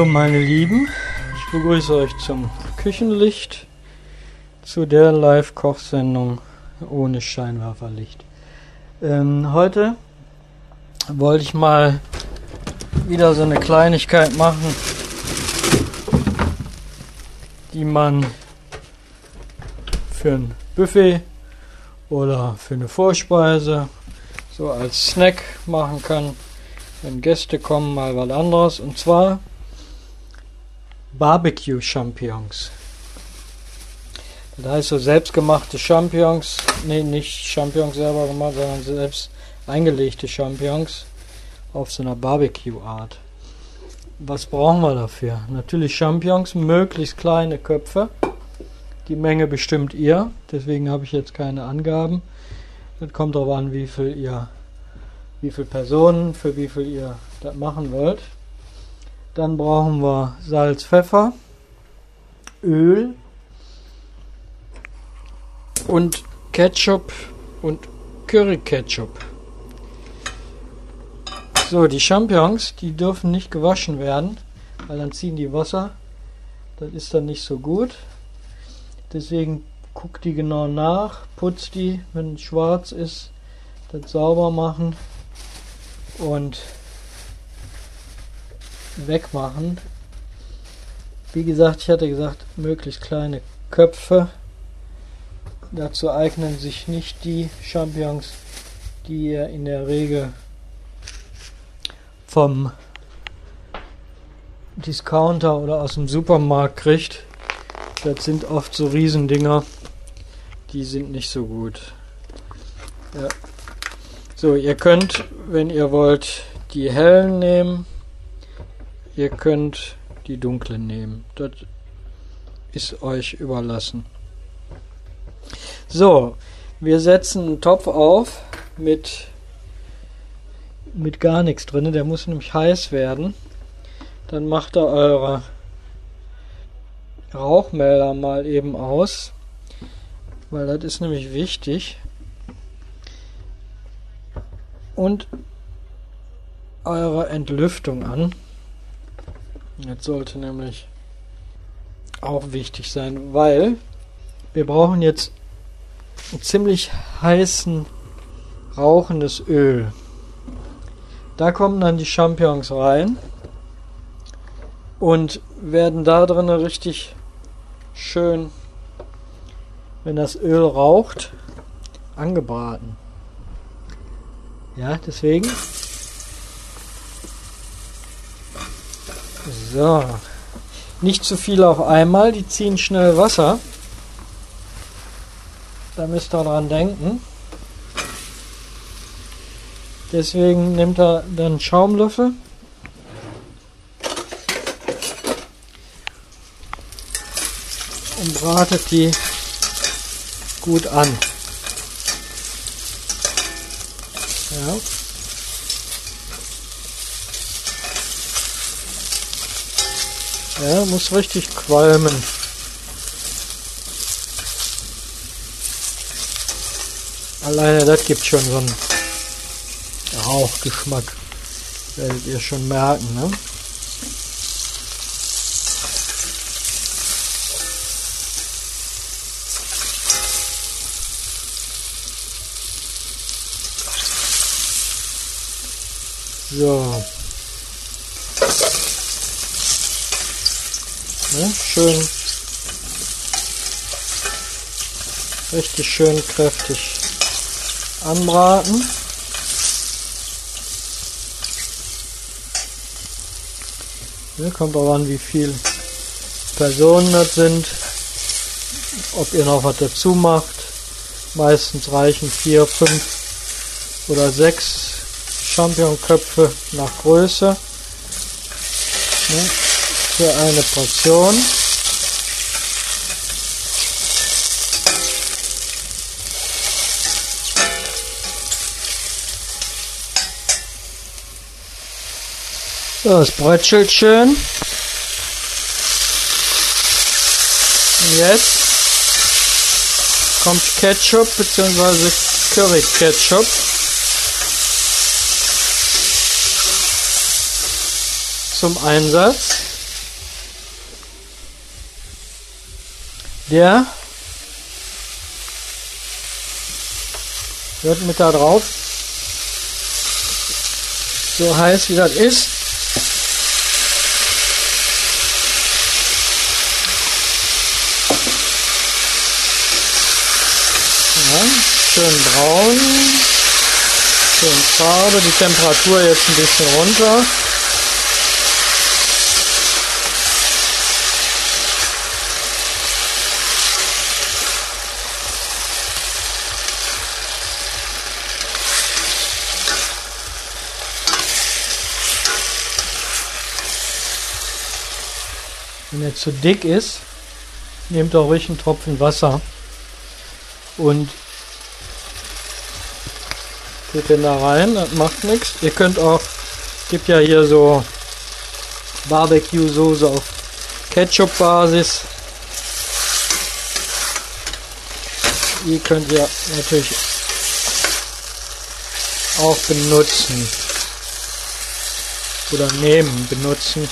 Hallo meine Lieben, ich begrüße euch zum Küchenlicht, zu der Live-Kochsendung ohne Scheinwerferlicht. Ähm, heute wollte ich mal wieder so eine Kleinigkeit machen, die man für ein Buffet oder für eine Vorspeise so als Snack machen kann, wenn Gäste kommen, mal was anderes. Und zwar Barbecue Champignons. Das heißt so selbstgemachte Champignons, nee, nicht Champignons selber gemacht, sondern selbst eingelegte Champignons auf so einer Barbecue-Art. Was brauchen wir dafür? Natürlich Champignons, möglichst kleine Köpfe. Die Menge bestimmt ihr, deswegen habe ich jetzt keine Angaben. Das kommt darauf an, wie viel ihr, wie viele Personen, für wie viel ihr das machen wollt. Dann brauchen wir Salz, Pfeffer, Öl und Ketchup und Curry Ketchup. So, die Champignons, die dürfen nicht gewaschen werden, weil dann ziehen die Wasser. Das ist dann nicht so gut. Deswegen guckt die genau nach, putzt die, wenn schwarz ist, das sauber machen und wegmachen. Wie gesagt, ich hatte gesagt, möglichst kleine Köpfe. Dazu eignen sich nicht die Champignons, die ihr in der Regel vom Discounter oder aus dem Supermarkt kriegt. Das sind oft so Riesendinger, die sind nicht so gut. Ja. So, ihr könnt, wenn ihr wollt, die hellen nehmen. Ihr könnt die dunklen nehmen. Das ist euch überlassen. So, wir setzen einen Topf auf mit, mit gar nichts drin. Der muss nämlich heiß werden. Dann macht ihr eure Rauchmelder mal eben aus, weil das ist nämlich wichtig. Und eure Entlüftung an. Jetzt sollte nämlich auch wichtig sein, weil wir brauchen jetzt einen ziemlich heißen, rauchendes Öl. Da kommen dann die Champignons rein und werden da drin richtig schön, wenn das Öl raucht, angebraten. Ja, deswegen So. Nicht zu viel auf einmal, die ziehen schnell Wasser. Da müsst ihr dran denken. Deswegen nimmt er dann Schaumlöffel. Und bratet die gut an. Ja. Ja, muss richtig qualmen. Alleine das gibt schon so einen Rauchgeschmack. Werdet ihr schon merken, ne? So. Ne? Schön. Richtig schön kräftig anbraten. Ne? Kommt auch an, wie viel Personen das sind. Ob ihr noch was dazu macht. Meistens reichen vier, fünf oder sechs Champignonköpfe nach Größe. Ne? Für eine Portion. So, es brötschelt schön. Jetzt kommt Ketchup bzw. Curry Ketchup. zum Einsatz. Der hört mit da drauf. So heiß wie das ist. Ja, schön braun. Schön Farbe. Die Temperatur jetzt ein bisschen runter. Er zu dick ist, nehmt auch ruhig einen Tropfen Wasser und geht den da rein, das macht nichts. Ihr könnt auch, gibt ja hier so Barbecue-Soße auf Ketchup-Basis. Die könnt ihr natürlich auch benutzen oder nehmen, benutzen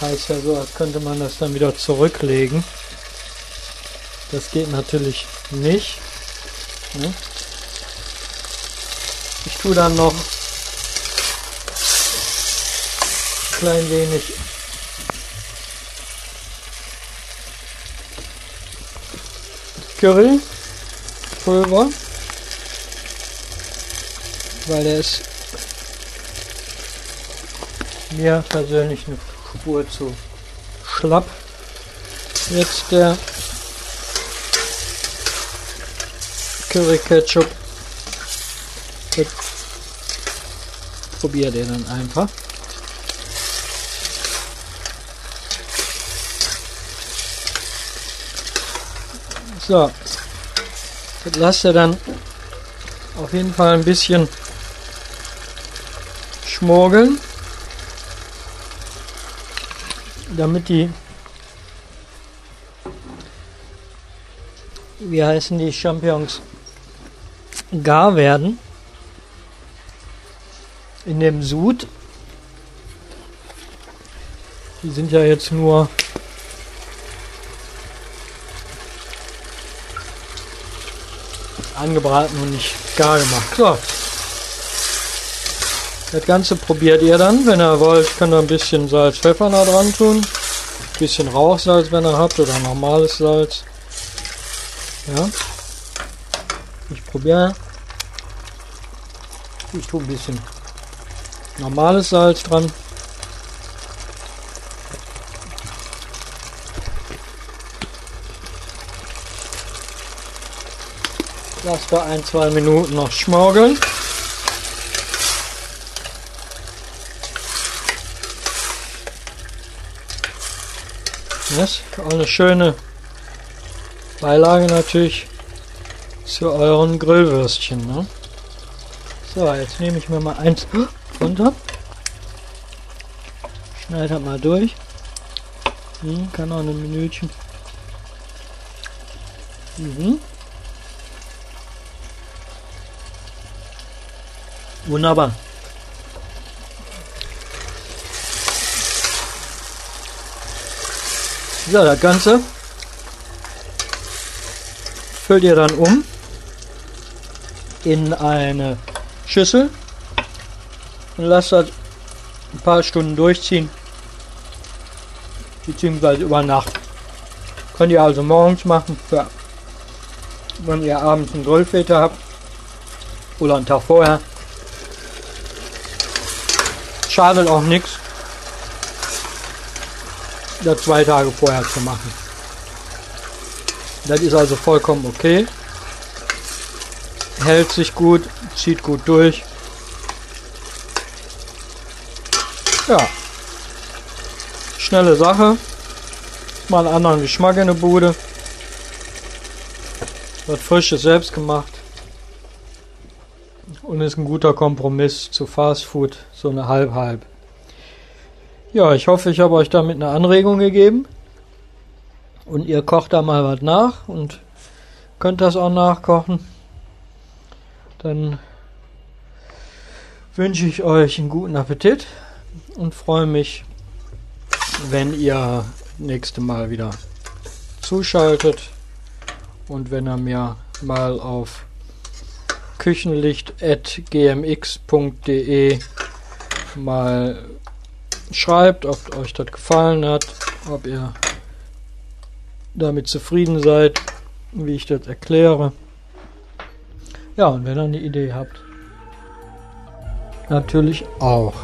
heißt ja so, als könnte man das dann wieder zurücklegen. Das geht natürlich nicht. Ne? Ich tue dann noch ein klein wenig Currypulver, weil der ist mir persönlich eine Spur zu schlapp. Jetzt der Curry Ketchup. probiert ihr dann einfach. So, das lasst ihr dann auf jeden Fall ein bisschen schmorgeln damit die, wie heißen die Champignons, gar werden in dem Sud. Die sind ja jetzt nur angebraten und nicht gar gemacht. So. Das Ganze probiert ihr dann. Wenn ihr wollt, könnt ihr ein bisschen Salz, Pfeffer da dran tun. Ein bisschen Rauchsalz, wenn ihr habt, oder normales Salz. Ja. Ich probiere. Ich tue ein bisschen normales Salz dran. Lasst da ein, zwei Minuten noch schmorgeln. Das auch eine schöne Beilage natürlich zu euren Grillwürstchen. Ne? So, jetzt nehme ich mir mal eins runter. Schneide mal durch. Hm, kann auch ein Minütchen. Mhm. Wunderbar. So, das Ganze füllt ihr dann um in eine Schüssel und lasst das ein paar Stunden durchziehen, beziehungsweise über Nacht. Könnt ihr also morgens machen, für, wenn ihr abends einen Grillfeter habt oder einen Tag vorher. Schadet auch nichts das zwei Tage vorher zu machen. Das ist also vollkommen okay. Hält sich gut, zieht gut durch. Ja. Schnelle Sache. Mal einen anderen Geschmack in der Bude. Was frisches selbst gemacht. Und ist ein guter Kompromiss zu Fast Food. So eine halb-halb. Ja, ich hoffe, ich habe euch damit eine Anregung gegeben. Und ihr kocht da mal was nach und könnt das auch nachkochen. Dann wünsche ich euch einen guten Appetit und freue mich, wenn ihr nächste Mal wieder zuschaltet und wenn er mir mal auf küchenlicht.gmx.de mal schreibt, ob euch das gefallen hat, ob ihr damit zufrieden seid, wie ich das erkläre. Ja, und wenn ihr eine Idee habt, natürlich auch.